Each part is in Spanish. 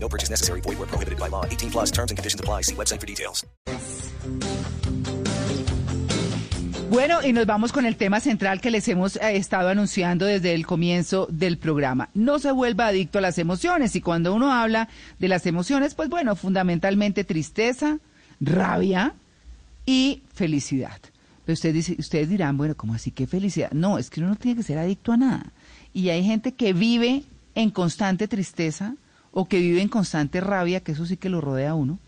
No purchase necessary. Void where prohibited by law. 18 plus terms and conditions apply. See website for details. Bueno, y nos vamos con el tema central que les hemos eh, estado anunciando desde el comienzo del programa. No se vuelva adicto a las emociones. Y cuando uno habla de las emociones, pues bueno, fundamentalmente tristeza, rabia y felicidad. Pero ustedes, ustedes dirán, bueno, ¿cómo así que felicidad? No, es que uno no tiene que ser adicto a nada. Y hay gente que vive en constante tristeza o que vive en constante rabia, que eso sí que lo rodea a uno.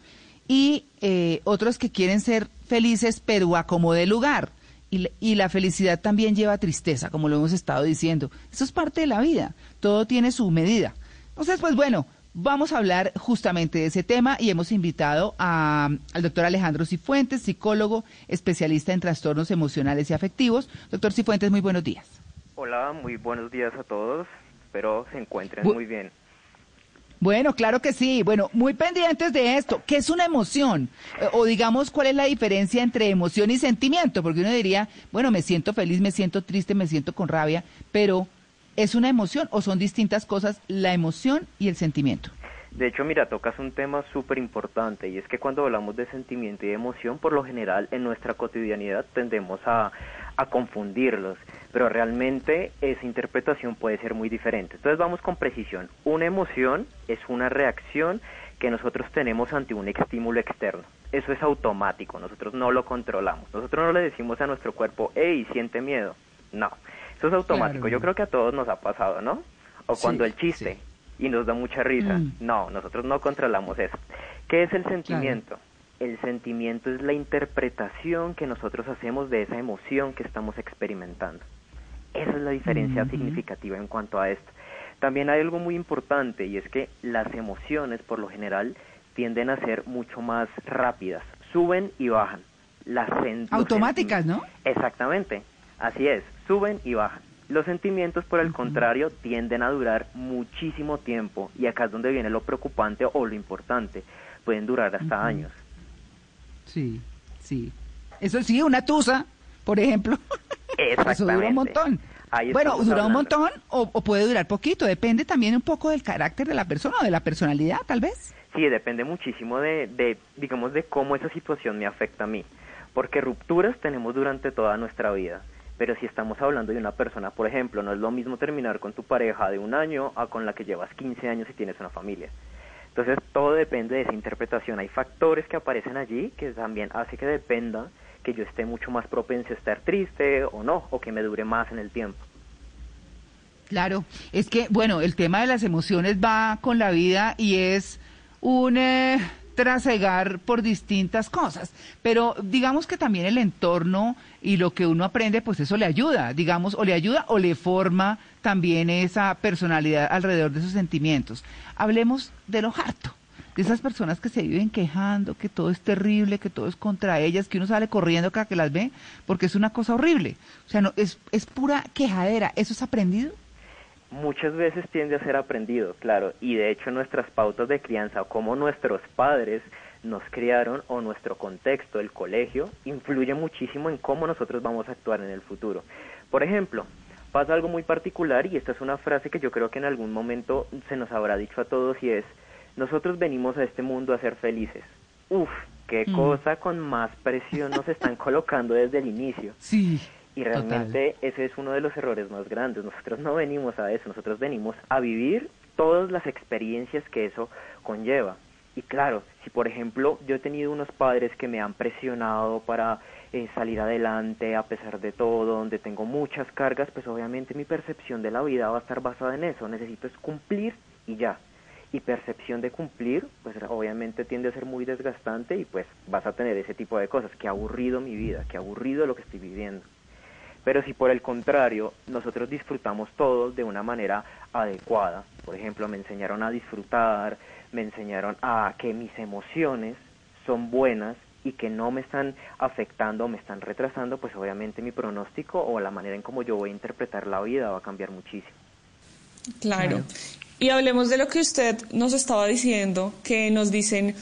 Y eh, otros que quieren ser felices, pero a como de lugar y, y, la felicidad también lleva tristeza, como lo hemos estado diciendo. Eso es parte de la vida, todo tiene su medida. Entonces, pues bueno, vamos a hablar justamente de ese tema y hemos invitado a, al doctor Alejandro Cifuentes, psicólogo, especialista en trastornos emocionales y afectivos. Doctor Cifuentes, muy buenos días. Hola, muy buenos días a todos. Espero se encuentren Bu muy bien. Bueno, claro que sí. Bueno, muy pendientes de esto. ¿Qué es una emoción? Eh, o digamos, ¿cuál es la diferencia entre emoción y sentimiento? Porque uno diría, bueno, me siento feliz, me siento triste, me siento con rabia, pero ¿es una emoción o son distintas cosas la emoción y el sentimiento? De hecho, mira, tocas un tema súper importante y es que cuando hablamos de sentimiento y de emoción, por lo general en nuestra cotidianidad tendemos a, a confundirlos, pero realmente esa interpretación puede ser muy diferente. Entonces vamos con precisión. Una emoción es una reacción que nosotros tenemos ante un estímulo externo. Eso es automático, nosotros no lo controlamos. Nosotros no le decimos a nuestro cuerpo, hey, siente miedo. No, eso es automático. Claro. Yo creo que a todos nos ha pasado, ¿no? O cuando sí, el chiste. Sí y nos da mucha risa. Mm. No, nosotros no controlamos eso. ¿Qué es el sentimiento? Claro. El sentimiento es la interpretación que nosotros hacemos de esa emoción que estamos experimentando. Esa es la diferencia Mm-hmm. mm -hmm. significativa en cuanto a esto. También hay algo muy importante y es que las emociones por lo general tienden a ser mucho más rápidas, suben y bajan. Las automáticas, ¿no? Exactamente, así es, suben y bajan. Los sentimientos, por el contrario, tienden a durar muchísimo tiempo y acá es donde viene lo preocupante o lo importante. Pueden durar hasta uh -huh. años. Sí, sí. Eso sí, una tusa, por ejemplo. Exactamente. Eso dura un montón. Bueno, dura hablando. un montón o, o, puede durar poquito. Depende también un poco del carácter de la persona o de la personalidad, tal vez. Sí, depende muchísimo de, de, digamos, de cómo esa situación me afecta a mí. Porque rupturas tenemos durante toda nuestra vida pero si estamos hablando de una persona, por ejemplo, no es lo mismo terminar con tu pareja de un año a con la que llevas 15 años y tienes una familia. Entonces todo depende de esa interpretación. Hay factores que aparecen allí que también hace que dependa que yo esté mucho más propenso a estar triste o no, o que me dure más en el tiempo. Claro, es que, bueno, el tema de las emociones va con la vida y es un... Eh trasegar por distintas cosas, pero digamos que también el entorno y lo que uno aprende, pues eso le ayuda, digamos, o le ayuda o le forma también esa personalidad alrededor de sus sentimientos. Hablemos de lo harto, de esas personas que se viven quejando, que todo es terrible, que todo es contra ellas, que uno sale corriendo cada que las ve, porque es una cosa horrible. O sea, no, es, es pura quejadera, ¿eso es aprendido? Muchas veces tiende a ser aprendido, claro, y de hecho nuestras pautas de crianza o cómo nuestros padres nos criaron o nuestro contexto, el colegio, influye muchísimo en cómo nosotros vamos a actuar en el futuro. Por ejemplo, pasa algo muy particular y esta es una frase que yo creo que en algún momento se nos habrá dicho a todos y es, nosotros venimos a este mundo a ser felices. Uf, qué mm. cosa con más presión nos están colocando desde el inicio. Sí. Y realmente Total. ese es uno de los errores más grandes. Nosotros no venimos a eso, nosotros venimos a vivir todas las experiencias que eso conlleva. Y claro, si por ejemplo yo he tenido unos padres que me han presionado para eh, salir adelante a pesar de todo, donde tengo muchas cargas, pues obviamente mi percepción de la vida va a estar basada en eso. Necesito es cumplir y ya. Y percepción de cumplir, pues obviamente tiende a ser muy desgastante y pues vas a tener ese tipo de cosas. Qué aburrido mi vida, qué aburrido lo que estoy viviendo. Pero si por el contrario nosotros disfrutamos todos de una manera adecuada, por ejemplo, me enseñaron a disfrutar, me enseñaron a que mis emociones son buenas y que no me están afectando o me están retrasando, pues obviamente mi pronóstico o la manera en cómo yo voy a interpretar la vida va a cambiar muchísimo. Claro. Y hablemos de lo que usted nos estaba diciendo, que nos dicen,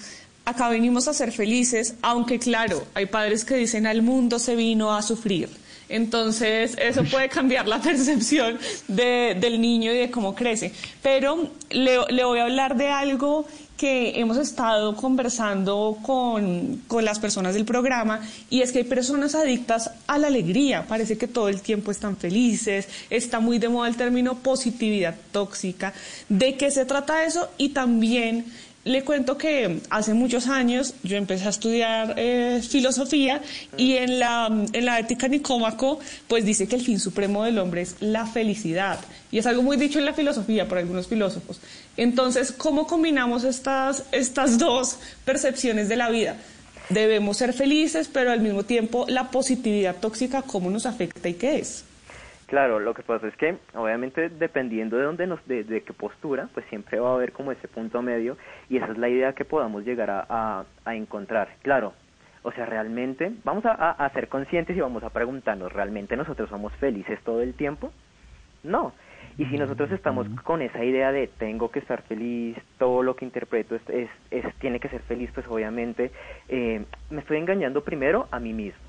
acá venimos a ser felices, aunque claro, hay padres que dicen al mundo se vino a sufrir. Entonces, eso puede cambiar la percepción del niño y de cómo crece. Pero le, le voy a hablar de algo que hemos estado conversando con, con, las personas del programa y es que hay personas adictas a la alegría, parece que todo el tiempo están felices, está muy de moda el término positividad tóxica. ¿De qué se trata eso? Y también le cuento que hace muchos años yo empecé a estudiar eh, filosofía y en la, en la ética Nicómaco pues dice que el fin supremo del hombre es la felicidad y es algo muy dicho en la filosofía por algunos filósofos. Entonces, ¿cómo combinamos estas, estas dos percepciones de la vida? Debemos ser felices, pero al mismo tiempo la positividad tóxica, ¿cómo nos afecta y qué es? Claro, lo que pasa es que obviamente dependiendo de dónde nos, de, qué postura, pues siempre va a haber como ese punto medio y esa es la idea que podamos llegar a, a, encontrar. Claro, o sea, realmente vamos a, a, ser conscientes y vamos a preguntarnos, ¿realmente nosotros somos felices todo el tiempo? No. Y si nosotros estamos con esa idea de tengo que estar feliz, todo lo que interpreto es, es, es tiene que ser feliz, pues obviamente eh, me estoy engañando primero a mí mismo.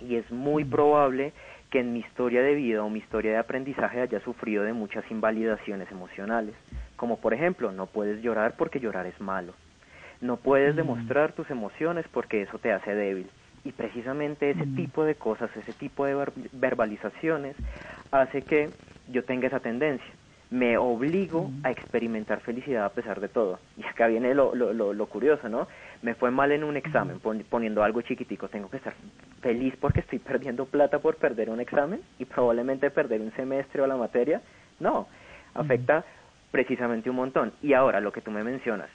Y es muy probable que en mi historia de vida o mi historia de aprendizaje haya sufrido de muchas invalidaciones emocionales, como por ejemplo, no puedes llorar porque llorar es malo, no puedes mm. demostrar tus emociones porque eso te hace débil. Y precisamente ese mm. tipo de cosas, ese tipo de verbalizaciones hace que yo tenga esa tendencia me obligo a experimentar felicidad a pesar de todo. Y acá viene lo, lo, lo, curioso, ¿no? Me fue mal en un examen, poniendo algo chiquitico, tengo que estar feliz porque estoy perdiendo plata por perder un examen y probablemente perder un semestre o la materia. No, afecta precisamente un montón. Y ahora, lo que tú me mencionas,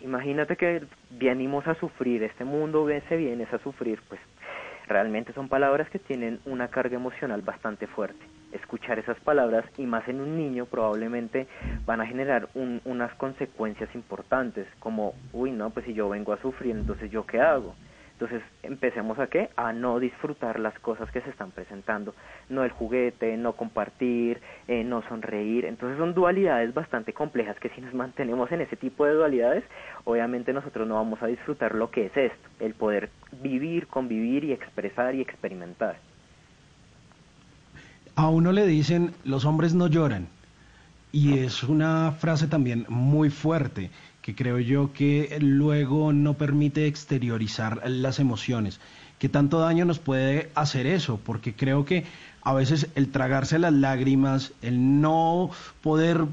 imagínate que venimos a sufrir, este mundo se vienes a sufrir, pues realmente son palabras que tienen una carga emocional bastante fuerte escuchar esas palabras y más en un niño probablemente van a generar unas consecuencias importantes como, uy, no, pues si yo vengo a sufrir, entonces yo qué hago. Entonces empecemos a qué? A no disfrutar las cosas que se están presentando, no el juguete, no compartir, eh, no sonreír. Entonces son dualidades bastante complejas que si nos mantenemos en ese tipo de dualidades, obviamente nosotros no vamos a disfrutar lo que es esto, el poder vivir, convivir y expresar y experimentar a uno le dicen los hombres no lloran. Y es una frase también muy fuerte que creo yo que luego no permite exteriorizar las emociones. ¿Qué tanto daño nos puede hacer eso? Porque creo que a veces el tragarse las lágrimas, el no poder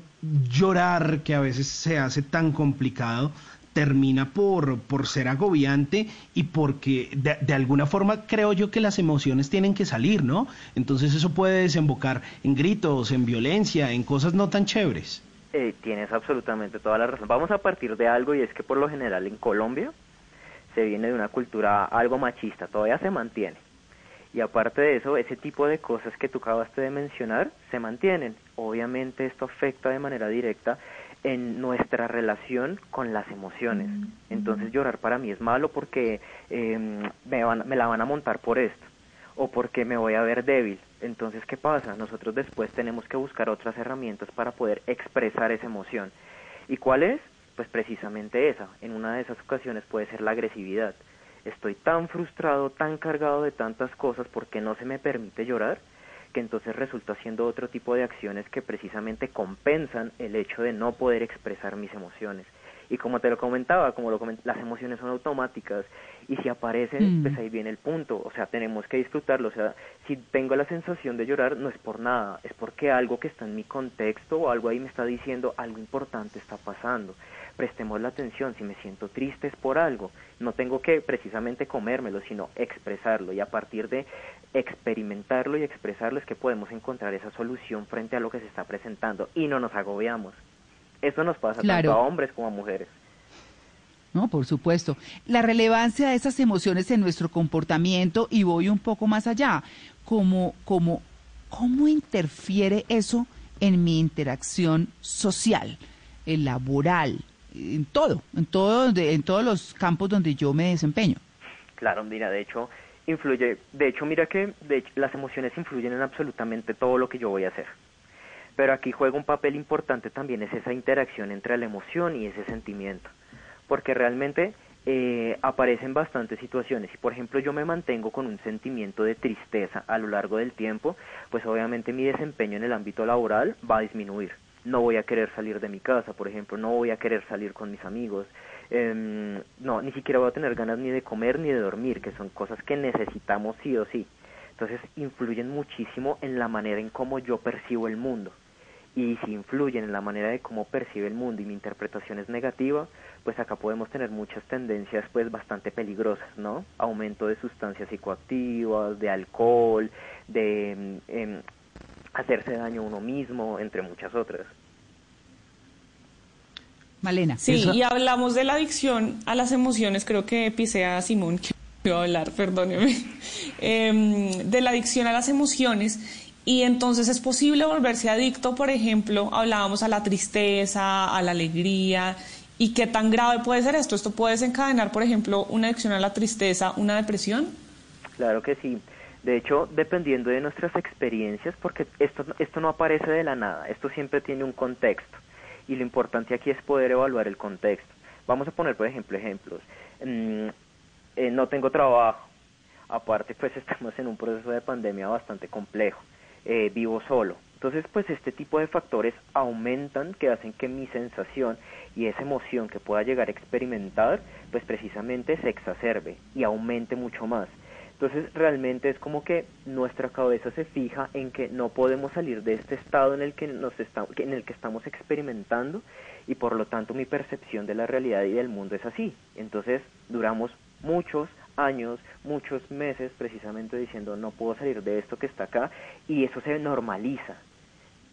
llorar, que a veces se hace tan complicado, termina por, por ser agobiante y porque de, alguna forma creo yo que las emociones tienen que salir, ¿no? Entonces eso puede desembocar en gritos, en violencia, en cosas no tan chéveres. Eh, tienes absolutamente toda la razón. Vamos a partir de algo y es que por lo general en Colombia se viene de una cultura algo machista, todavía se mantiene. Y aparte de eso, ese tipo de cosas que tú acabaste de mencionar se mantienen. Obviamente esto afecta de manera directa en nuestra relación con las emociones. Mm. Entonces llorar para mí es malo porque em, me, van, me la van a montar por esto o porque me voy a ver débil. Entonces, ¿qué pasa? Nosotros después tenemos que buscar otras herramientas para poder expresar esa emoción. ¿Y cuál es? Pues precisamente esa. En una de esas ocasiones puede ser la agresividad. Estoy tan frustrado, tan cargado de tantas cosas porque no se me permite llorar que entonces resulta siendo otro tipo de acciones que precisamente compensan el hecho de no poder expresar mis emociones. Y como te lo comentaba, como lo las emociones son automáticas y si aparecen, mm. pues ahí viene el punto, o sea, tenemos que disfrutarlo, o sea, si tengo la sensación de llorar no es por nada, es porque algo que está en mi contexto o algo ahí me está diciendo algo importante está pasando. Prestemos la atención, si me siento triste es por algo, no tengo que precisamente comérmelo, sino expresarlo. Y a partir de experimentarlo y expresarlo es que podemos encontrar esa solución frente a lo que se está presentando y no nos agobiamos. Eso nos pasa tanto a hombres como a mujeres. No, por supuesto. La relevancia de esas emociones en nuestro comportamiento y voy un poco más allá, como, como, ¿cómo interfiere eso en mi interacción social, el laboral, en todo, en todo, en todos los campos donde yo me desempeño. Claro, mira, de hecho, influye, de hecho, mira que de las emociones influyen en absolutamente todo lo que yo voy a hacer. Pero aquí juega un papel importante también es esa interacción entre la emoción y ese sentimiento. Porque realmente eh, aparecen bastantes situaciones. Si por ejemplo yo me mantengo con un sentimiento de tristeza a lo largo del tiempo, pues obviamente mi desempeño en el ámbito laboral va a disminuir. No voy a querer salir de mi casa, por ejemplo, no voy a querer salir con mis amigos, eh, no, ni siquiera voy a tener ganas ni de comer ni de dormir, que son cosas que necesitamos sí o sí. Entonces influyen muchísimo en la manera en cómo yo percibo el mundo y si influyen en la manera de cómo percibe el mundo y mi interpretación es negativa, pues acá podemos tener muchas tendencias pues bastante peligrosas, ¿no? Aumento de sustancias psicoactivas, de alcohol, de eh, hacerse daño a uno mismo, entre muchas otras. Malena. Sí, y hablamos de la adicción a las emociones, creo que pisé a Simón, que iba a hablar, perdóneme, eh, de la adicción a las emociones y entonces es posible volverse adicto, por ejemplo, hablábamos a la tristeza, a la alegría. ¿Y qué tan grave puede ser esto? ¿Esto puede desencadenar, por ejemplo, una adicción a la tristeza, una depresión? Claro que sí. De hecho, dependiendo de nuestras experiencias, porque esto, esto no aparece de la nada, esto siempre tiene un contexto. Y lo importante aquí es poder evaluar el contexto. Vamos a poner, por ejemplo, ejemplos. Mm, eh, no tengo trabajo. Aparte, pues estamos en un proceso de pandemia bastante complejo eh, vivo solo. Entonces, pues este tipo de factores aumentan que hacen que mi sensación y esa emoción que pueda llegar a experimentar, pues precisamente se exacerbe y aumente mucho más. Entonces, realmente es como que nuestra cabeza se fija en que no podemos salir de este estado en el que nos está, en el que estamos experimentando y por lo tanto mi percepción de la realidad y del mundo es así. Entonces, duramos muchos años, muchos meses precisamente diciendo no puedo salir de esto que está acá y eso se normaliza.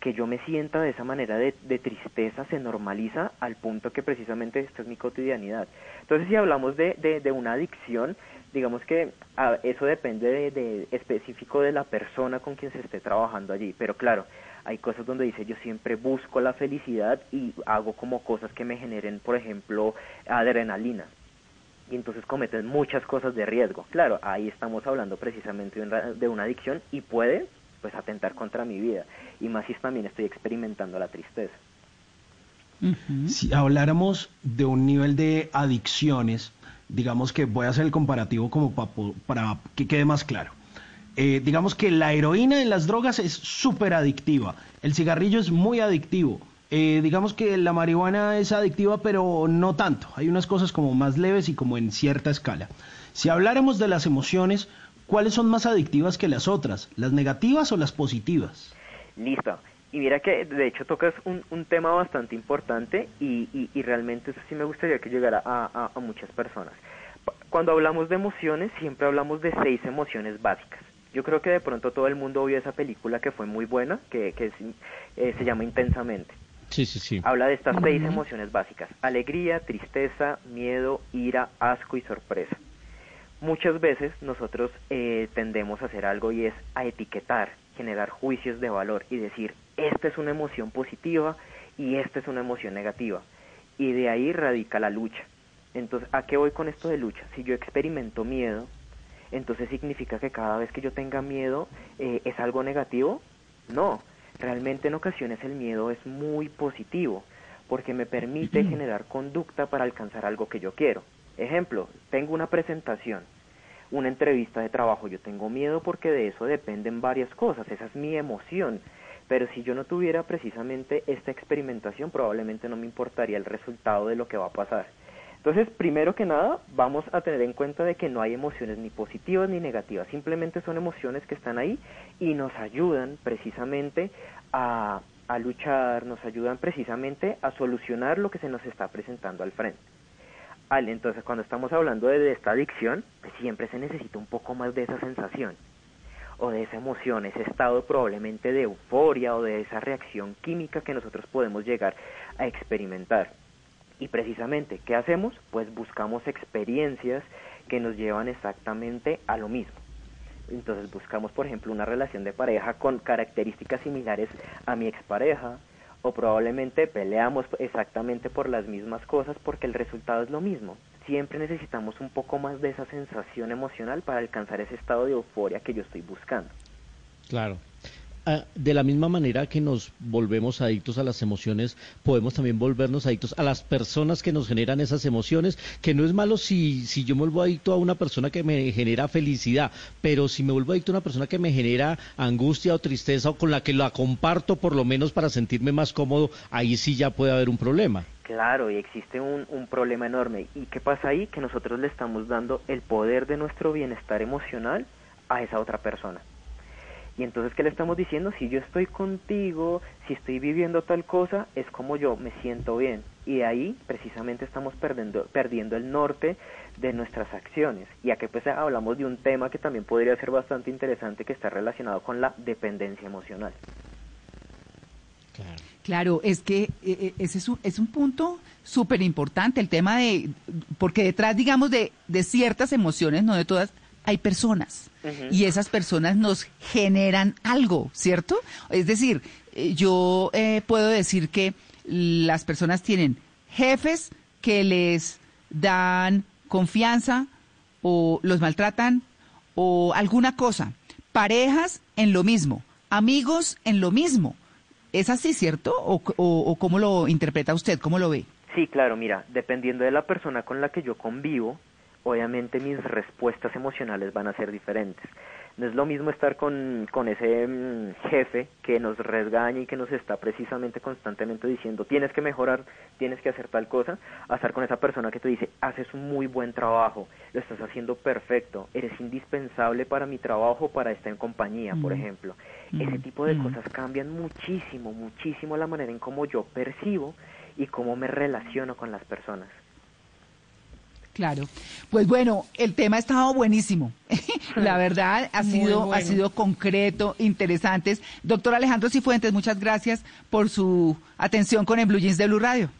Que yo me sienta de esa manera de, tristeza se normaliza al punto que precisamente esta es mi cotidianidad. Entonces si hablamos de, de, una adicción, digamos que eso depende de, específico de la persona con quien se esté trabajando allí, pero claro, hay cosas donde dice yo siempre busco la felicidad y hago como cosas que me generen, por ejemplo, adrenalina y entonces cometen muchas cosas de riesgo. Claro, ahí estamos hablando precisamente de una adicción y puede pues atentar contra mi vida y más si también estoy experimentando la tristeza. Si habláramos de un nivel de adicciones, digamos que voy a hacer el comparativo como para, que quede más claro. Eh, digamos que la heroína en las drogas es súper adictiva, el cigarrillo es muy adictivo, eh, digamos que la marihuana es adictiva, pero no tanto. Hay unas cosas como más leves y como en cierta escala. Si habláramos de las emociones, ¿cuáles son más adictivas que las otras? ¿Las negativas o las positivas? Listo. Y mira que de hecho tocas un, un tema bastante importante y, y, realmente eso sí me gustaría que llegara a, a, muchas personas. Cuando hablamos de emociones, siempre hablamos de seis emociones básicas. Yo creo que de pronto todo el mundo vio esa película que fue muy buena, que, que eh, se llama Intensamente. Sí, sí, sí. Habla de estas seis emociones básicas. Alegría, tristeza, miedo, ira, asco y sorpresa. Muchas veces nosotros eh, tendemos a hacer algo y es a etiquetar, generar juicios de valor y decir, esta es una emoción positiva y esta es una emoción negativa. Y de ahí radica la lucha. Entonces, ¿a qué voy con esto de lucha? Si yo experimento miedo, entonces significa que cada vez que yo tenga miedo eh, es algo negativo. No, Realmente en ocasiones el miedo es muy positivo porque me permite generar conducta para alcanzar algo que yo quiero. Ejemplo, tengo una presentación, una entrevista de trabajo, yo tengo miedo porque de eso dependen varias cosas, esa es mi emoción. Pero si yo no tuviera precisamente esta experimentación, probablemente no me importaría el resultado de lo que va a pasar. Entonces, primero que nada, vamos a tener en cuenta de que no hay emociones ni positivas ni negativas, simplemente son emociones que están ahí y nos ayudan precisamente a, luchar, nos ayudan precisamente a solucionar lo que se nos está presentando al frente. entonces, cuando estamos hablando de, esta adicción, pues siempre se necesita un poco más de esa sensación o de esa emoción, ese estado probablemente de euforia o de esa reacción química que nosotros podemos llegar a experimentar. Y precisamente, ¿qué hacemos? Pues buscamos experiencias que nos llevan exactamente a lo mismo. Entonces buscamos, por ejemplo, una relación de pareja con características similares a mi expareja, o probablemente peleamos exactamente por las mismas cosas porque el resultado es lo mismo. siempre necesitamos un poco más de esa sensación emocional para alcanzar ese estado de euforia que yo estoy buscando. Claro. Ah, de la misma manera que nos volvemos adictos a las emociones, podemos también volvernos adictos a las personas que nos generan esas emociones, que no es malo si, si yo me vuelvo adicto a una persona que me genera felicidad, pero si me vuelvo adicto a una persona que me genera angustia o tristeza o con la que la comparto por lo menos para sentirme más cómodo, ahí sí ya puede haber un problema. Claro, y existe un, un problema enorme. ¿Y qué pasa ahí? Que nosotros le estamos dando el poder de nuestro bienestar emocional a esa otra persona. Y entonces, ¿qué le estamos diciendo? Si yo estoy contigo, si estoy viviendo tal cosa, es como yo me siento bien. Y de ahí, precisamente, estamos perdiendo, perdiendo el norte de nuestras acciones. Y aquí pues hablamos de un tema que también podría ser bastante interesante, que está relacionado con la dependencia emocional. Claro. es que eh, eh, ese es un, es un punto súper importante, el tema de, porque detrás, digamos, de, de ciertas emociones, no de todas, hay personas y esas personas nos generan algo, ¿cierto? Es decir, eh, yo eh, puedo decir que las personas tienen jefes que les dan confianza o los maltratan o alguna cosa, parejas en lo mismo, amigos en lo mismo. ¿Es así, cierto? ¿O, o cómo lo interpreta usted? ¿Cómo lo ve? Sí, claro, mira, dependiendo de la persona con la que yo convivo, obviamente mis respuestas emocionales van a ser diferentes. No es lo mismo estar con, con ese mm, jefe que nos resgaña y que nos está precisamente constantemente diciendo tienes que mejorar, tienes que hacer tal cosa, a estar con esa persona que te dice haces un muy buen trabajo, lo estás haciendo perfecto, eres indispensable para mi trabajo, para estar en compañía, por mm. ejemplo. Ese mm. tipo de cosas cambian muchísimo, muchísimo la manera en cómo yo percibo y cómo me relaciono con las personas. Claro. Pues bueno, el tema ha estado buenísimo. La verdad ha sido, ha sido concreto, interesantes. Doctor Alejandro Cifuentes, muchas gracias por su atención con el Blue Jeans de Blue Radio.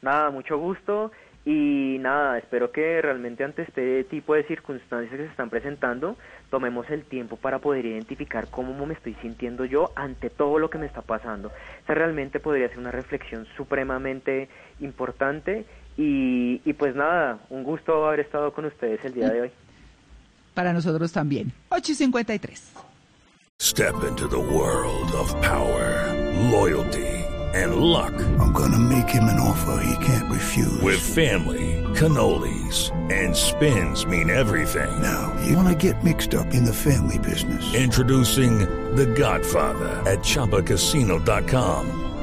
Nada, mucho gusto. Y nada, espero que realmente ante este tipo de circunstancias que se están presentando, tomemos el tiempo para poder identificar cómo me estoy sintiendo yo ante todo lo que me está pasando. Esta realmente podría ser una reflexión supremamente importante y, y pues nada, un gusto haber estado con ustedes el día de hoy. Para nosotros también. 8.53. Step into the world of power, loyalty and luck. I'm gonna make him an offer he can't refuse. With family, cannolis and spins mean everything. Now, you wanna get mixed up in the family business. Introducing The Godfather at ChumbaCasino.com.